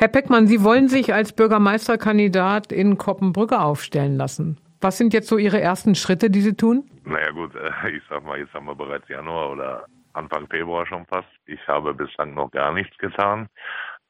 Herr Peckmann, Sie wollen sich als Bürgermeisterkandidat in Koppenbrücke aufstellen lassen. Was sind jetzt so Ihre ersten Schritte, die Sie tun? Naja gut, äh, ich sag mal, jetzt haben wir bereits Januar oder Anfang Februar schon fast. Ich habe bislang noch gar nichts getan.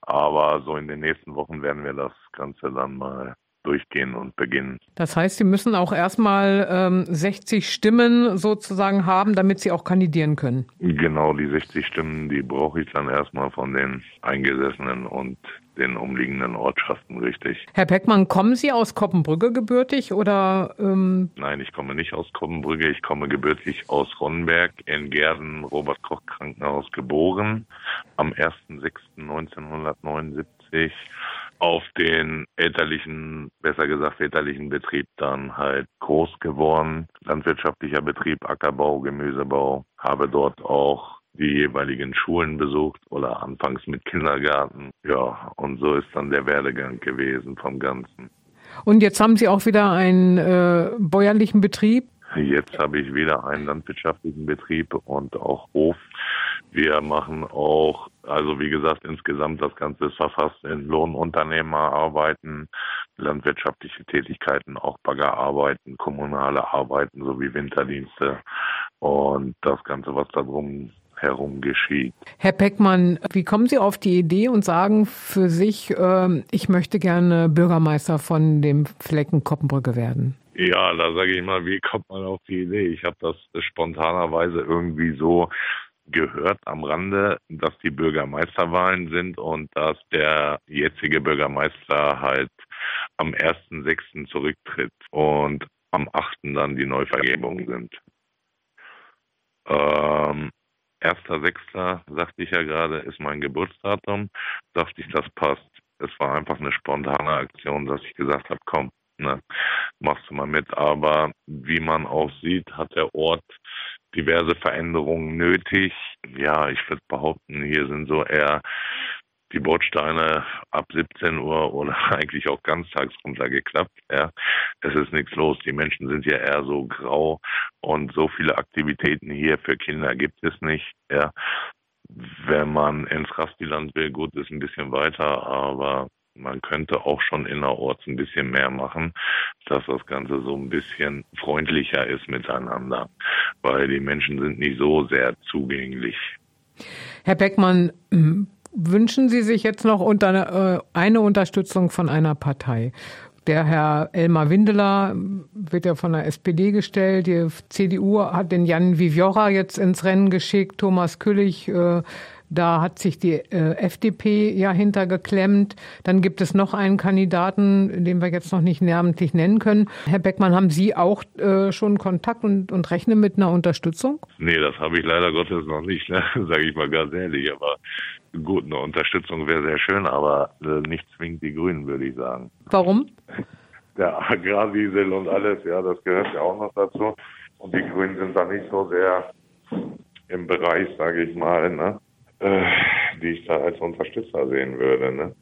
Aber so in den nächsten Wochen werden wir das Ganze dann mal durchgehen und beginnen. Das heißt, Sie müssen auch erstmal ähm, 60 Stimmen sozusagen haben, damit Sie auch kandidieren können. Genau, die 60 Stimmen, die brauche ich dann erstmal von den Eingesessenen und den umliegenden Ortschaften, richtig. Herr Peckmann, kommen Sie aus Koppenbrügge gebürtig oder? Ähm Nein, ich komme nicht aus Koppenbrügge. Ich komme gebürtig aus Ronnenberg in Gerden, Robert Koch Krankenhaus geboren. Am 1.6.1979 auf den elterlichen, besser gesagt väterlichen Betrieb dann halt groß geworden. Landwirtschaftlicher Betrieb, Ackerbau, Gemüsebau. Habe dort auch die jeweiligen Schulen besucht oder anfangs mit Kindergarten. Ja, und so ist dann der Werdegang gewesen vom Ganzen. Und jetzt haben Sie auch wieder einen äh, bäuerlichen Betrieb? Jetzt habe ich wieder einen landwirtschaftlichen Betrieb und auch Hof. Wir machen auch, also wie gesagt, insgesamt das Ganze ist verfasst in Lohnunternehmerarbeiten, landwirtschaftliche Tätigkeiten, auch Baggerarbeiten, kommunale Arbeiten sowie Winterdienste und das Ganze, was da drum herum geschieht. Herr Peckmann, wie kommen Sie auf die Idee und sagen für sich, äh, ich möchte gerne Bürgermeister von dem Flecken Koppenbrücke werden? Ja, da sage ich mal, wie kommt man auf die Idee? Ich habe das spontanerweise irgendwie so gehört am Rande, dass die Bürgermeisterwahlen sind und dass der jetzige Bürgermeister halt am 1.6. zurücktritt und am 8. dann die Neuvergebungen sind. Ähm, 1.6. sagte ich ja gerade, ist mein Geburtsdatum. Dachte ich, das passt. Es war einfach eine spontane Aktion, dass ich gesagt habe, komm, ne, machst du mal mit. Aber wie man auch sieht, hat der Ort diverse Veränderungen nötig. Ja, ich würde behaupten, hier sind so eher die Bordsteine ab 17 Uhr oder eigentlich auch ganztags runtergeklappt. Ja, es ist nichts los. Die Menschen sind ja eher so grau und so viele Aktivitäten hier für Kinder gibt es nicht. Ja, wenn man ins Rastiland will, gut, ist ein bisschen weiter, aber man könnte auch schon innerorts ein bisschen mehr machen, dass das Ganze so ein bisschen freundlicher ist miteinander, weil die Menschen sind nicht so sehr zugänglich. Herr Beckmann, wünschen Sie sich jetzt noch unter, äh, eine Unterstützung von einer Partei? Der Herr Elmar Windeler wird ja von der SPD gestellt. Die CDU hat den Jan Viviora jetzt ins Rennen geschickt. Thomas Küllig äh, da hat sich die äh, FDP ja hintergeklemmt. Dann gibt es noch einen Kandidaten, den wir jetzt noch nicht namentlich nennen können. Herr Beckmann, haben Sie auch äh, schon Kontakt und, und rechnen mit einer Unterstützung? Nee, das habe ich leider Gottes noch nicht, ne? sage ich mal ganz ehrlich. Aber gut, eine Unterstützung wäre sehr schön, aber äh, nicht zwingend die Grünen, würde ich sagen. Warum? Der Agrardiesel und alles, ja, das gehört ja auch noch dazu. Und die Grünen sind da nicht so sehr im Bereich, sage ich mal, ne? Äh, die ich da als Unterstützer sehen würde. Ne?